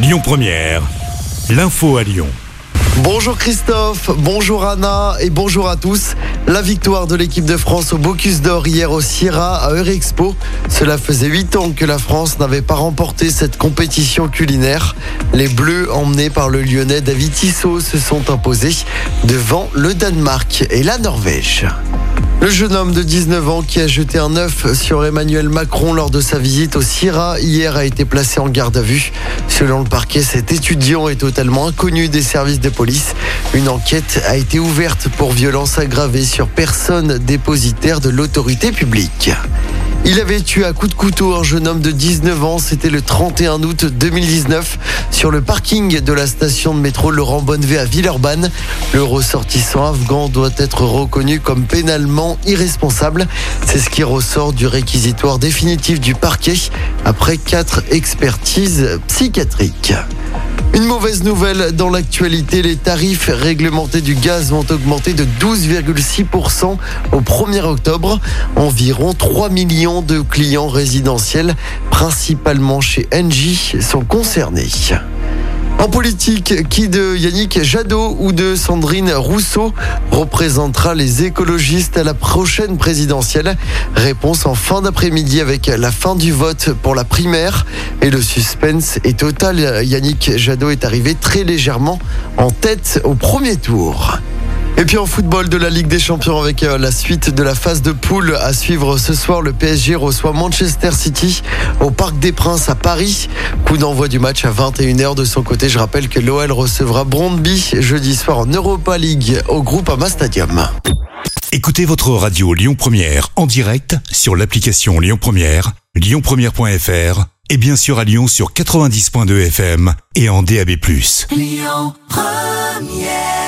Lyon Première, l'info à Lyon. Bonjour Christophe, bonjour Anna et bonjour à tous. La victoire de l'équipe de France au Bocuse d'Or hier au Sierra à Eurexpo. Cela faisait 8 ans que la France n'avait pas remporté cette compétition culinaire. Les Bleus, emmenés par le Lyonnais David Tissot, se sont imposés devant le Danemark et la Norvège. Le jeune homme de 19 ans qui a jeté un œuf sur Emmanuel Macron lors de sa visite au Sierra hier a été placé en garde à vue. Selon le parquet, cet étudiant est totalement inconnu des services de police. Une enquête a été ouverte pour violence aggravée sur personne dépositaire de l'autorité publique. Il avait tué à coups de couteau un jeune homme de 19 ans. C'était le 31 août 2019 sur le parking de la station de métro Laurent Bonnevet à Villeurbanne. Le ressortissant afghan doit être reconnu comme pénalement irresponsable. C'est ce qui ressort du réquisitoire définitif du parquet après quatre expertises psychiatriques. Une mauvaise nouvelle dans l'actualité, les tarifs réglementés du gaz vont augmenter de 12,6% au 1er octobre. Environ 3 millions de clients résidentiels, principalement chez Engie, sont concernés. En politique, qui de Yannick Jadot ou de Sandrine Rousseau représentera les écologistes à la prochaine présidentielle Réponse en fin d'après-midi avec la fin du vote pour la primaire. Et le suspense est total. Yannick Jadot est arrivé très légèrement en tête au premier tour. Et puis en football de la Ligue des Champions avec euh, la suite de la phase de poule à suivre ce soir, le PSG reçoit Manchester City au Parc des Princes à Paris. Coup d'envoi du match à 21h de son côté. Je rappelle que l'OL recevra Brondby jeudi soir en Europa League au groupe Ama Stadium. Écoutez votre radio Lyon Première en direct sur l'application Lyon Première, lyonpremière.fr et bien sûr à Lyon sur 90.2 FM et en DAB+. Lyon Première